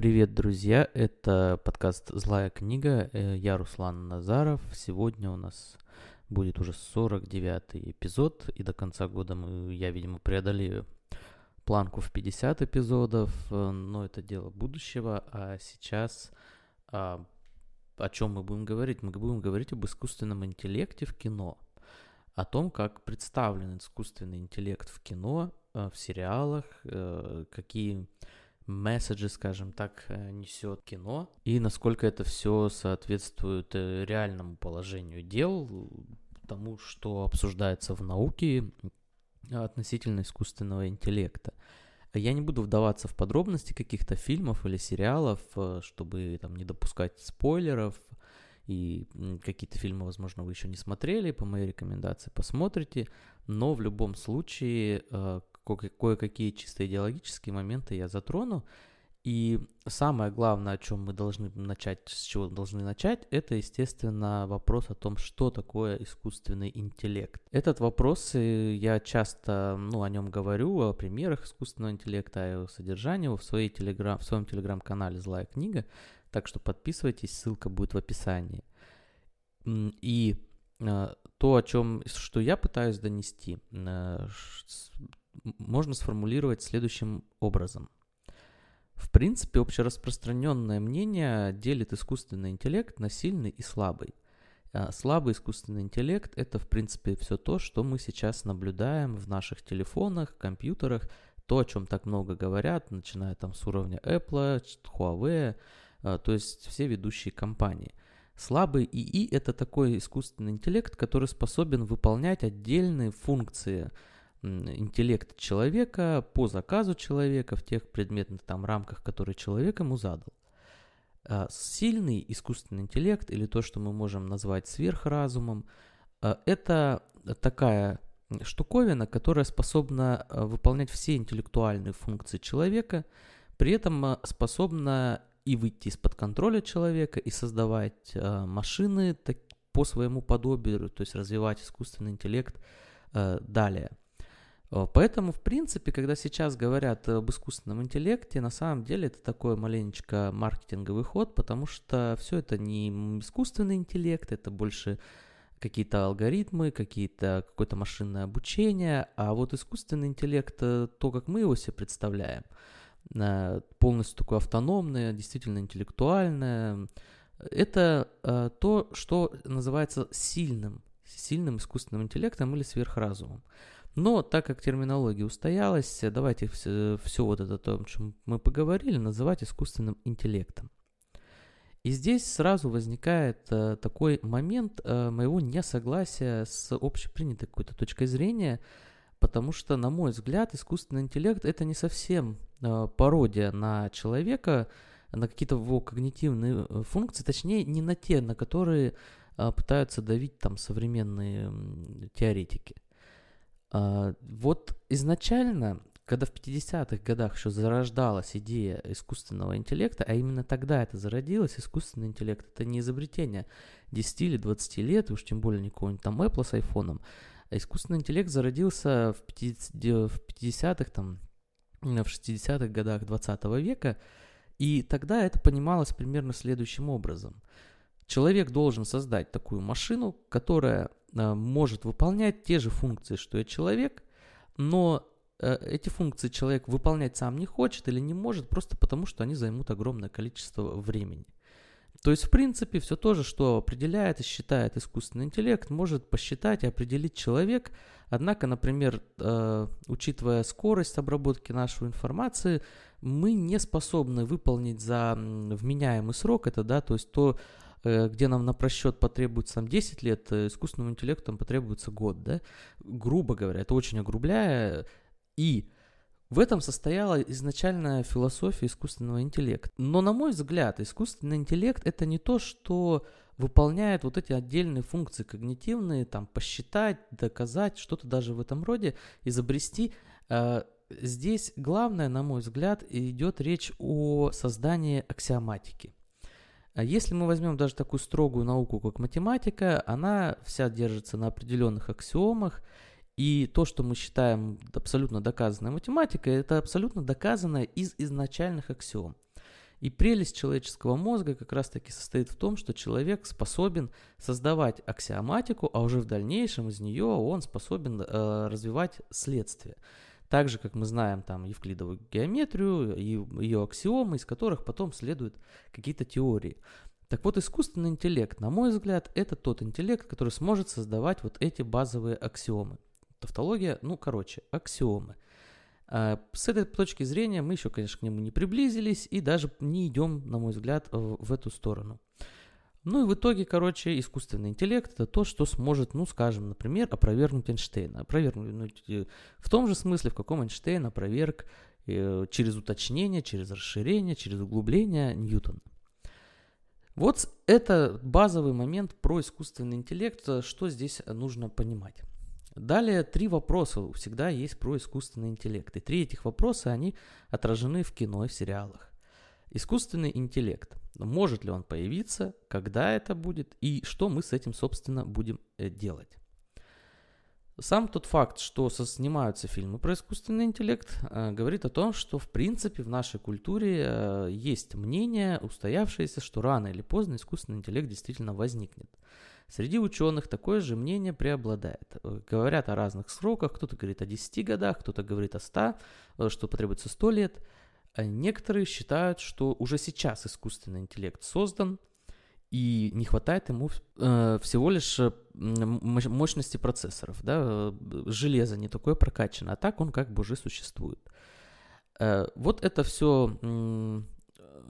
Привет, друзья! Это подкаст «Злая книга». Э, я Руслан Назаров. Сегодня у нас будет уже 49-й эпизод, и до конца года мы, я, видимо, преодолею планку в 50 эпизодов, э, но это дело будущего. А сейчас а, о чем мы будем говорить? Мы будем говорить об искусственном интеллекте в кино, о том, как представлен искусственный интеллект в кино, э, в сериалах, какие месседжи, скажем так, э, несет кино, и насколько это все соответствует э, реальному положению дел, тому, что обсуждается в науке относительно искусственного интеллекта. Я не буду вдаваться в подробности каких-то фильмов или сериалов, э, чтобы там не допускать спойлеров, и какие-то фильмы, возможно, вы еще не смотрели, по моей рекомендации посмотрите, но в любом случае кое-какие чисто идеологические моменты я затрону. И самое главное, о чем мы должны начать, с чего должны начать, это, естественно, вопрос о том, что такое искусственный интеллект. Этот вопрос, я часто ну, о нем говорю, о примерах искусственного интеллекта, о его содержании в, своей телеграм, в своем телеграм-канале «Злая книга», так что подписывайтесь, ссылка будет в описании. И э, то, о чем, что я пытаюсь донести, э, можно сформулировать следующим образом. В принципе, общераспространенное мнение делит искусственный интеллект на сильный и слабый. А слабый искусственный интеллект – это, в принципе, все то, что мы сейчас наблюдаем в наших телефонах, компьютерах, то, о чем так много говорят, начиная там с уровня Apple, Huawei, а, то есть все ведущие компании. Слабый ИИ – это такой искусственный интеллект, который способен выполнять отдельные функции – интеллект человека по заказу человека в тех предметных там рамках, которые человек ему задал. А, сильный искусственный интеллект или то, что мы можем назвать сверхразумом, а, это такая штуковина, которая способна а, выполнять все интеллектуальные функции человека, при этом способна и выйти из-под контроля человека, и создавать машины по своему подобию, то есть развивать искусственный интеллект далее. Э, поэтому, в принципе, когда сейчас говорят об искусственном интеллекте, на самом деле это такой маленечко маркетинговый ход, потому что все это не искусственный интеллект, это больше какие-то алгоритмы, какие-то, какое-то машинное обучение, а вот искусственный интеллект, э, то, как мы его себе представляем, э, полностью такое автономное, действительно интеллектуальное, это то, что называется сильным, сильным искусственным интеллектом или сверхразумом. Но так как терминология устоялась, давайте все, все вот это, о чем мы поговорили, называть искусственным интеллектом. И здесь сразу возникает э, такой момент э, моего несогласия с общепринятой какой-то точкой зрения, потому что, на мой взгляд, искусственный интеллект это не совсем э, пародия на человека, на какие-то его когнитивные э, функции, точнее, не на те, на которые э, пытаются давить там современные э, теоретики. А, вот изначально, когда в 50-х годах еще зарождалась идея искусственного интеллекта, а именно тогда это зародилось, искусственный интеллект, это не изобретение 10 или 20 лет, уж тем более не какого-нибудь там Apple с айфоном, а искусственный интеллект зародился в 50-х, там, в 60-х годах 20 века, и тогда это понималось примерно следующим образом. Человек должен создать такую машину, которая может выполнять те же функции, что и человек, но э, эти функции человек выполнять сам не хочет или не может, просто потому что они займут огромное количество времени. То есть, в принципе, все то же, что определяет и считает искусственный интеллект, может посчитать и определить человек. Однако, например, э, учитывая скорость обработки нашей информации, мы не способны выполнить за вменяемый срок это, да, то есть то, Э, где нам на просчет потребуется там 10 лет, э, искусственному интеллекту там потребуется год, да, грубо говоря, это очень огрубляя, и в этом состояла изначальная философия искусственного интеллекта. Но, на мой взгляд, искусственный интеллект это не то, что выполняет вот эти отдельные функции когнитивные, там, посчитать, доказать, что-то даже в этом роде, изобрести. Э, здесь главное, на мой взгляд, идет речь о создании аксиоматики. А если мы возьмем даже такую строгую науку, как математика, она вся держится на определенных аксиомах, и то, что мы считаем абсолютно доказанной математикой, это абсолютно доказанное из изначальных аксиом. И прелесть человеческого мозга как раз-таки состоит в том, что человек способен создавать аксиоматику, а уже в дальнейшем из нее он способен э, развивать следствие. Так же, как мы знаем там евклидовую геометрию и ее аксиомы, из которых потом следуют какие-то теории. Так вот, искусственный интеллект, на мой взгляд, это тот интеллект, который сможет создавать вот эти базовые аксиомы. Тавтология, ну, короче, аксиомы – а, с этой точки зрения мы еще, конечно, к нему не приблизились и даже не идем, на мой взгляд, в эту сторону. Ну и в итоге, короче, искусственный интеллект это то, что сможет, ну, скажем, например, опровергнуть Эйнштейна. Опровергнуть ну, в том же смысле, в каком Эйнштейн опроверг э, через уточнение, через расширение, через углубление Ньютона. Вот это базовый момент про искусственный интеллект, что здесь нужно понимать. Далее три вопроса всегда есть про искусственный интеллект. И три этих вопроса, они отражены в кино и в сериалах. Искусственный интеллект. Может ли он появиться, когда это будет и что мы с этим, собственно, будем э, делать. Сам тот факт, что снимаются фильмы про искусственный интеллект, э, говорит о том, что в принципе в нашей культуре э, есть мнение устоявшееся, что рано или поздно искусственный интеллект действительно возникнет. Среди ученых такое же мнение преобладает. Говорят о разных сроках, кто-то говорит о 10 годах, кто-то говорит о 100, э, что потребуется 100 лет. А некоторые считают, что уже сейчас искусственный интеллект создан, и не хватает ему э, всего лишь э, мощности процессоров. Да? Железо не такое прокачано, а так он как бы уже существует. Э, вот это все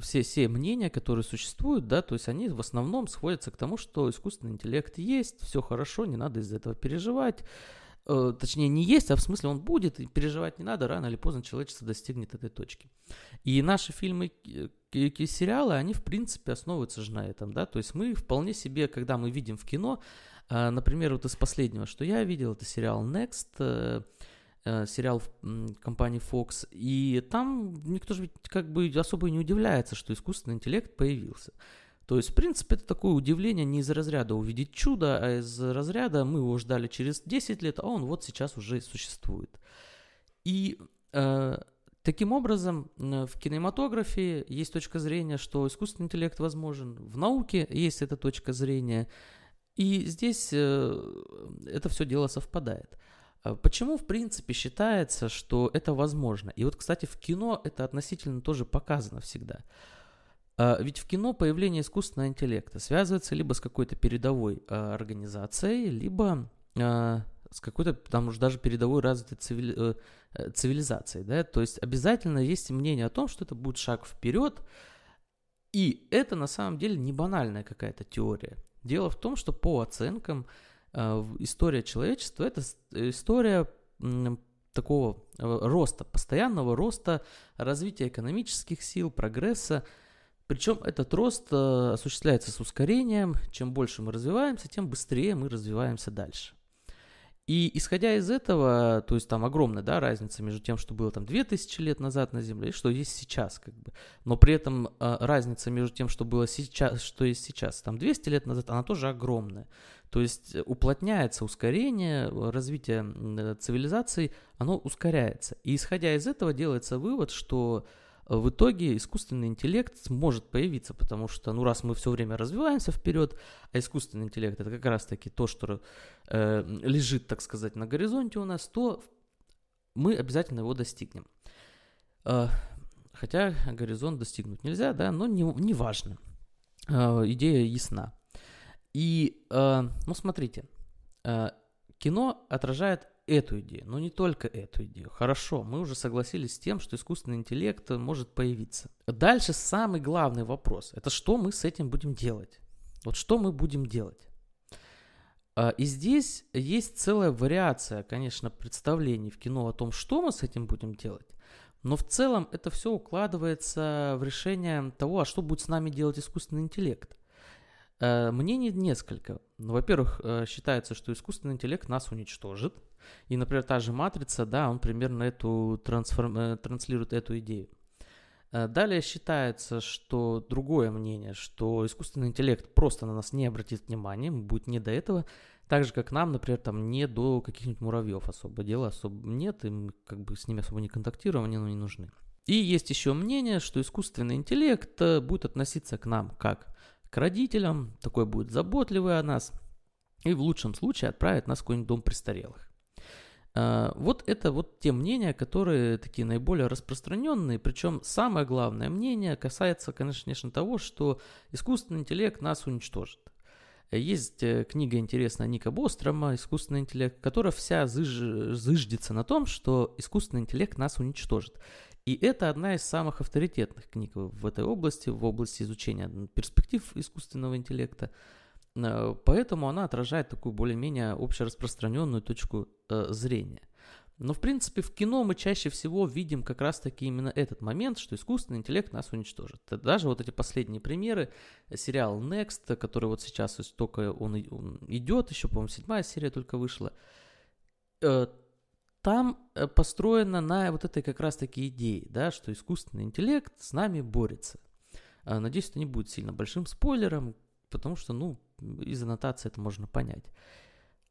все, все мнения, которые существуют, да, то есть они в основном сходятся к тому, что искусственный интеллект есть, все хорошо, не надо из-за этого переживать. Э, точнее, не есть, а в смысле он будет, и переживать не надо, рано или поздно человечество достигнет этой точки. И наши фильмы и сериалы, они в принципе основываются же на этом, да, то есть мы вполне себе, когда мы видим в кино, э, например, вот из последнего, что я видел, это сериал Next, э, Э, сериал компании Fox, и там никто же ведь как бы особо не удивляется, что искусственный интеллект появился. То есть, в принципе, это такое удивление не из разряда увидеть чудо, а из разряда мы его ждали через 10 лет, а он вот сейчас уже существует. И э, таким образом в кинематографе есть точка зрения, что искусственный интеллект возможен, в науке есть эта точка зрения, и здесь э, это все дело совпадает. А почему, в принципе, считается, что это возможно? И вот, кстати, в кино это относительно тоже показано всегда. А, ведь в кино появление искусственного интеллекта связывается либо с какой-то передовой а, организацией, либо с какой-то там уже даже передовой развитой цивили... Э, э, цивилизацией. Да? То есть обязательно есть мнение о том, что это будет шаг вперед, и это на самом деле не банальная какая-то теория. Дело в том, что по оценкам история человечества – это история такого э, роста, постоянного роста, развития экономических сил, прогресса. Причем этот рост э, осуществляется с ускорением. Чем больше мы развиваемся, тем быстрее мы развиваемся дальше. И исходя из этого, то есть там огромная да, разница между тем, что было там 2000 лет назад на Земле, и что есть сейчас, как бы. Но при этом э, разница между тем, что было сейчас, что есть сейчас, там 200 лет назад, она тоже огромная. То есть уплотняется ускорение, развитие э, цивилизации, оно ускоряется. И исходя из этого делается вывод, что в итоге искусственный интеллект может появиться, потому что, ну, раз мы все время развиваемся вперед, а искусственный интеллект это как раз-таки то, что э, лежит, так сказать, на горизонте у нас, то мы обязательно его достигнем. Э, хотя горизонт достигнуть нельзя, да, но не, не важно. Э, идея ясна. И, э, ну, смотрите, э, кино отражает эту идею, но не только эту идею. Хорошо, мы уже согласились с тем, что искусственный интеллект может появиться. Дальше самый главный вопрос. Это что мы с этим будем делать? Вот что мы будем делать? А, и здесь есть целая вариация, конечно, представлений в кино о том, что мы с этим будем делать. Но в целом это все укладывается в решение того, а что будет с нами делать искусственный интеллект. Э, мнений несколько. Ну, во-первых, э, считается, что искусственный интеллект нас уничтожит. И, например, та же матрица, да, он примерно эту трансформ... Э, транслирует эту идею. Далее считается, что другое мнение, что искусственный интеллект просто на нас не обратит внимания, будет не до этого, так же, как нам, например, там не до каких-нибудь муравьев особо дела особо нет, и мы как бы с ними особо не контактируем, они нам не нужны. И есть еще мнение, что искусственный интеллект будет относиться к нам как к родителям, такой будет заботливый о нас, и в лучшем случае отправит нас в какой-нибудь дом престарелых. А, вот это вот те мнения, которые такие наиболее распространенные, причем самое главное мнение касается, конечно, того, что искусственный интеллект нас уничтожит. Есть э, книга интересная Ника Бострома «Искусственный интеллект», которая вся зыж... зыждется на том, что искусственный интеллект нас уничтожит. И это одна из самых авторитетных книг в этой области, в области изучения перспектив искусственного интеллекта. Э, поэтому она отражает такую более-менее общераспространенную точку э, зрения. Но, в принципе, в кино мы чаще всего видим как раз-таки именно этот момент, что искусственный интеллект нас уничтожит. Даже вот эти последние примеры, сериал Next, который вот сейчас только он, он идет, еще, по-моему, седьмая серия только вышла, э, там э, построено на вот этой как раз-таки идее, да, что искусственный интеллект с нами борется. Э, надеюсь, это не будет сильно большим спойлером, потому что, ну, из аннотации это можно понять.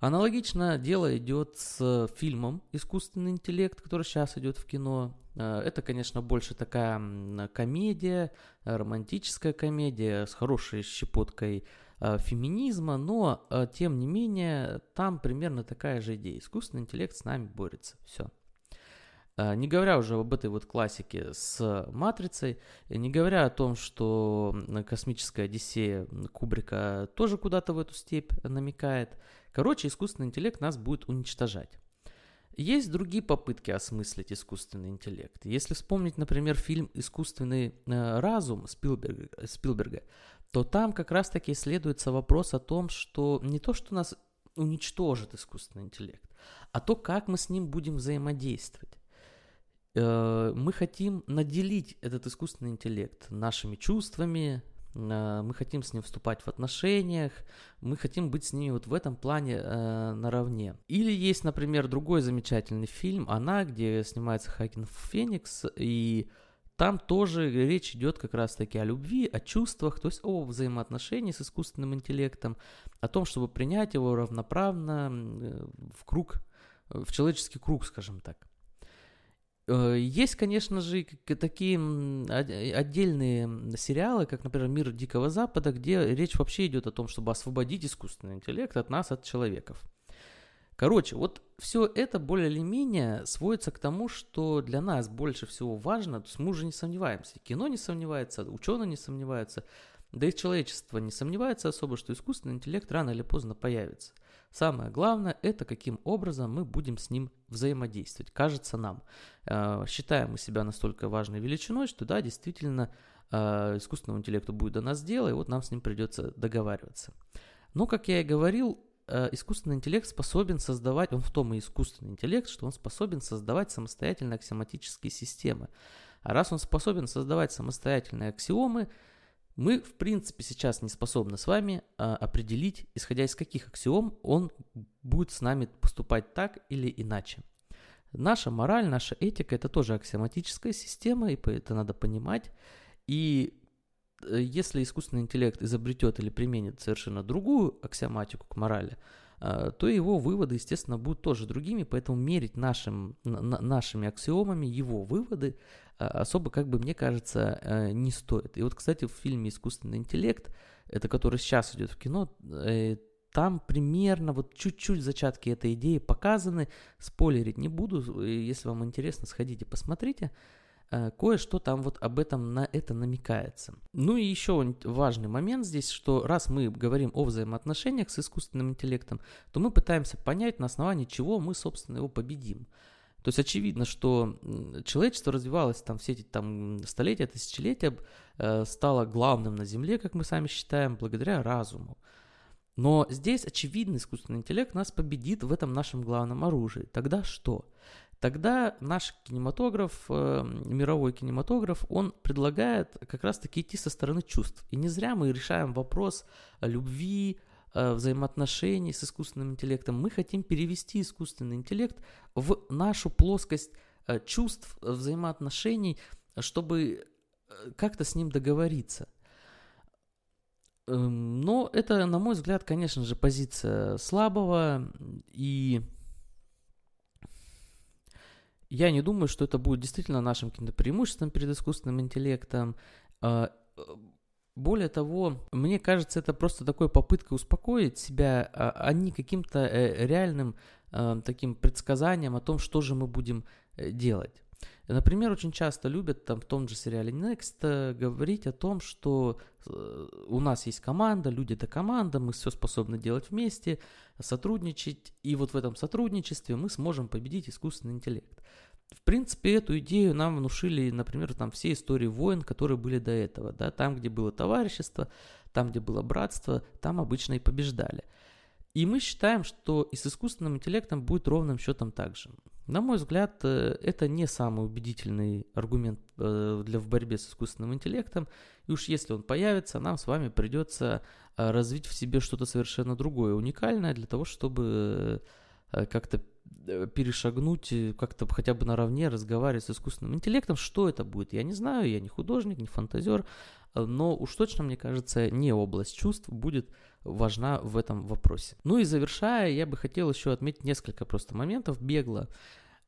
Аналогично дело идет с фильмом «Искусственный интеллект», который сейчас идет в кино. Э, это, конечно, больше такая комедия, романтическая комедия с хорошей щепоткой феминизма, но, э, тем не менее, там примерно такая же идея. Искусственный интеллект с нами борется. Все. А, не говоря уже об этой вот классике с «Матрицей», не говоря о том, что космическая Одиссея Кубрика тоже куда-то в эту степь намекает. Короче, искусственный интеллект нас будет уничтожать. Есть другие попытки осмыслить искусственный интеллект. Если вспомнить, например, фильм «Искусственный э, разум» Спилберга, Спилберга, то там как раз-таки исследуется вопрос о том, что не то, что нас уничтожит искусственный интеллект, а то, как мы с ним будем взаимодействовать. Э, мы хотим наделить этот искусственный интеллект нашими чувствами, э, мы хотим с ним вступать в отношениях, мы хотим быть с ними вот в этом плане э, наравне. Или есть, например, другой замечательный фильм «Она», где снимается Хакин Феникс, и там тоже речь идет как раз-таки о любви, о чувствах, то есть о взаимоотношении с искусственным интеллектом, о том, чтобы принять его равноправно в круг, в человеческий круг, скажем так. Э, есть, конечно же, такие отдельные сериалы, как, например, «Мир Дикого Запада», где речь вообще идет о том, чтобы освободить искусственный интеллект от нас, от человеков. Короче, вот все это более или менее сводится к тому, что для нас больше всего важно, то есть мы уже не сомневаемся, кино не сомневается, ученые не сомневаются, да и человечество не сомневается особо, что искусственный интеллект рано или поздно появится – Самое главное – это каким образом мы будем с ним взаимодействовать. Кажется нам. Э, считаем мы себя настолько важной величиной, что да, действительно, э, искусственному интеллекту будет до нас дело, и вот нам с ним придется договариваться. Но, как я и говорил, искусственный интеллект способен создавать, он в том и искусственный интеллект, что он способен создавать самостоятельные аксиоматические системы. А раз он способен создавать самостоятельные аксиомы, мы, в принципе, сейчас не способны с вами а, определить, исходя из каких аксиом он будет с нами поступать так или иначе. Наша мораль, наша этика – это тоже аксиоматическая система, и это надо понимать. И э, если искусственный интеллект изобретет или применит совершенно другую аксиоматику к морали, а, то его выводы, естественно, будут тоже другими, поэтому мерить нашим, нашими аксиомами его выводы а, особо, как бы мне кажется, э, не стоит. И вот, кстати, в фильме «Искусственный интеллект», это который сейчас идет в кино, э, там примерно вот чуть-чуть зачатки этой идеи показаны. Спойлерить не буду, если вам интересно, сходите, посмотрите. Э, кое-что там вот об этом на это намекается. Ну и еще важный момент здесь, что раз мы говорим о взаимоотношениях с искусственным интеллектом, то мы пытаемся понять, на основании чего мы, собственно, его победим. То есть очевидно, что человечество развивалось там все эти там столетия, тысячелетия, э, стало главным на Земле, как мы сами считаем, благодаря разуму. Но здесь, очевидно, искусственный интеллект нас победит в этом нашем главном оружии. Тогда что? Тогда наш кинематограф, э, мировой кинематограф, он предлагает как раз-таки идти со стороны чувств. И не зря мы решаем вопрос любви, Э, взаимоотношений с искусственным интеллектом, мы хотим перевести искусственный интеллект в нашу плоскость э, чувств, взаимоотношений, чтобы э, как-то с ним договориться. Эм, но это, на мой взгляд, конечно же, позиция слабого и Я не думаю, что это будет действительно нашим каким-то преимуществом перед искусственным интеллектом. А, более того, мне кажется, это просто такой попытка успокоить себя, а, а не каким-то э, реальным э, таким предсказанием о том, что же мы будем э, делать. Например, очень часто любят там в том же сериале Next э, говорить о том, что э, у нас есть команда, люди это команда, мы все способны делать вместе, сотрудничать, и вот в этом сотрудничестве мы сможем победить искусственный интеллект. В принципе, эту идею нам внушили, например, там все истории войн, которые были до этого, да, там, где было товарищество, там, где было братство, там обычно и побеждали. И мы считаем, что и с искусственным интеллектом будет ровным счетом так же. На мой взгляд, э, это не самый убедительный аргумент э, для, в борьбе с искусственным интеллектом. И уж если он появится, нам с вами придется э, развить в себе что-то совершенно другое, уникальное, для того, чтобы как-то перешагнуть, как-то хотя бы наравне разговаривать с искусственным интеллектом. Что это будет, я не знаю, я не художник, не фантазер, но уж точно, мне кажется, не область чувств будет важна в этом вопросе. Ну и завершая, я бы хотел еще отметить несколько просто моментов бегло.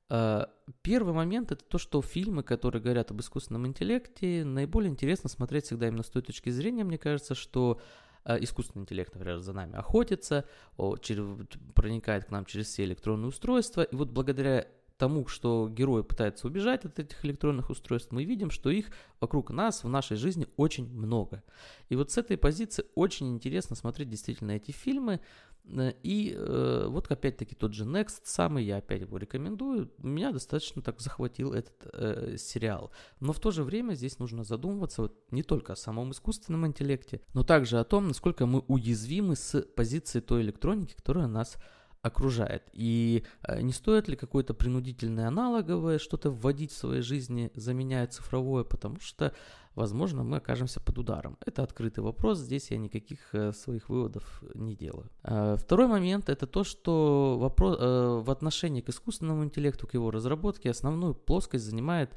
Э, первый момент это то, что фильмы, которые говорят об искусственном интеллекте, наиболее интересно смотреть всегда именно с той точки зрения, мне кажется, что э, искусственный интеллект, например, за нами охотится, проникает к нам через все электронные устройства, и вот благодаря тому, что герои пытаются убежать от этих электронных устройств, мы видим, что их вокруг нас в нашей жизни очень много. И вот с этой позиции очень интересно смотреть действительно эти фильмы. Э, и э, вот опять-таки тот же Next самый, я опять его рекомендую. Меня достаточно так захватил этот э, сериал. Но в то же время здесь нужно задумываться вот не только о самом искусственном интеллекте, но также о том, насколько мы уязвимы с позиции той электроники, которая нас окружает. И э, не стоит ли какое-то принудительное аналоговое что-то вводить в своей жизни, заменяя цифровое, потому что, возможно, мы окажемся под ударом. Это открытый вопрос, здесь я никаких э, своих выводов не делаю. Э, второй момент это то, что вопрос, в отношении к искусственному интеллекту, к его разработке, основную плоскость занимает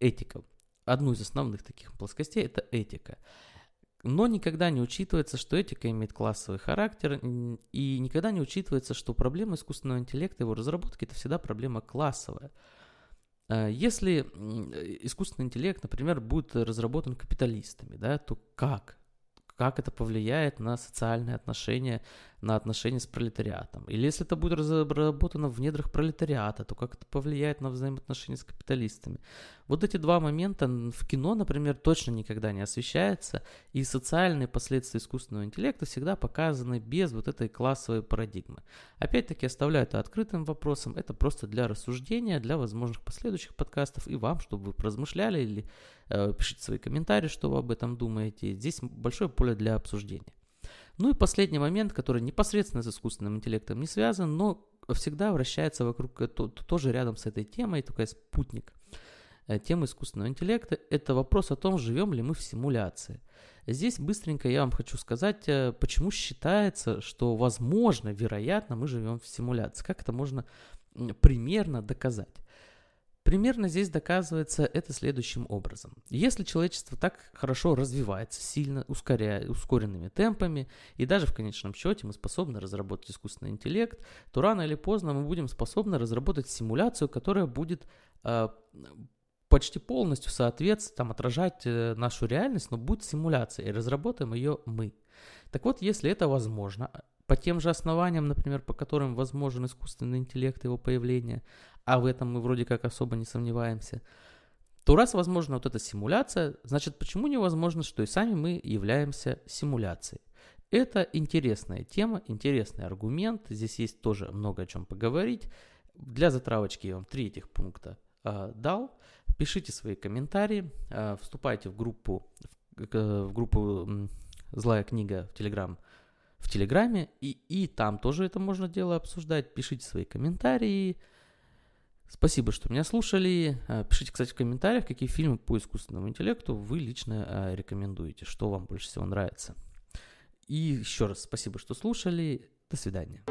этика. Одну из основных таких плоскостей это этика. Но никогда не учитывается, что этика имеет классовый характер, и никогда не учитывается, что проблема искусственного интеллекта, его разработки, это всегда проблема классовая. Э, если искусственный интеллект, например, будет разработан капиталистами, да, то как? Как это повлияет на социальные отношения на отношения с пролетариатом. Или если это будет разработано в недрах пролетариата, то как это повлияет на взаимоотношения с капиталистами. Вот эти два момента в кино, например, точно никогда не освещаются, и социальные последствия искусственного интеллекта всегда показаны без вот этой классовой парадигмы. Опять-таки оставляю это открытым вопросом, это просто для рассуждения, для возможных последующих подкастов и вам, чтобы вы размышляли или э, пишите свои комментарии, что вы об этом думаете. Здесь большое поле для обсуждения. Ну и последний момент, который непосредственно с искусственным интеллектом не связан, но всегда вращается вокруг, э, то, тоже рядом с этой темой, такой спутник э, темы искусственного интеллекта, это вопрос о том, живем ли мы в симуляции. Здесь быстренько я вам хочу сказать, э, почему считается, что возможно, вероятно, мы живем в симуляции. Как это можно примерно доказать? Примерно здесь доказывается это следующим образом. Если человечество так хорошо развивается, сильно ускоряя, ускоренными темпами, и даже в конечном счете мы способны разработать искусственный интеллект, то рано или поздно мы будем способны разработать симуляцию, которая будет э, почти полностью соответствовать, там, отражать э, нашу реальность, но будет симуляция, и разработаем ее мы. Так вот, если это возможно, по тем же основаниям, например, по которым возможен искусственный интеллект и его появление, а в этом мы вроде как особо не сомневаемся, то раз возможно вот эта симуляция, значит почему невозможно, что и сами мы являемся симуляцией? Это интересная тема, интересный аргумент, здесь есть тоже много о чем поговорить. Для затравочки я вам три этих пункта э, дал. Пишите свои комментарии, э, вступайте в группу, в, в группу «Злая книга» в Телеграм в Телеграме, и, и там тоже это можно дело обсуждать. Пишите свои комментарии, Спасибо, что меня слушали. Э, пишите, кстати, в комментариях, какие фильмы по искусственному интеллекту вы лично э, рекомендуете, что вам больше всего нравится. И еще раз спасибо, что слушали. До свидания.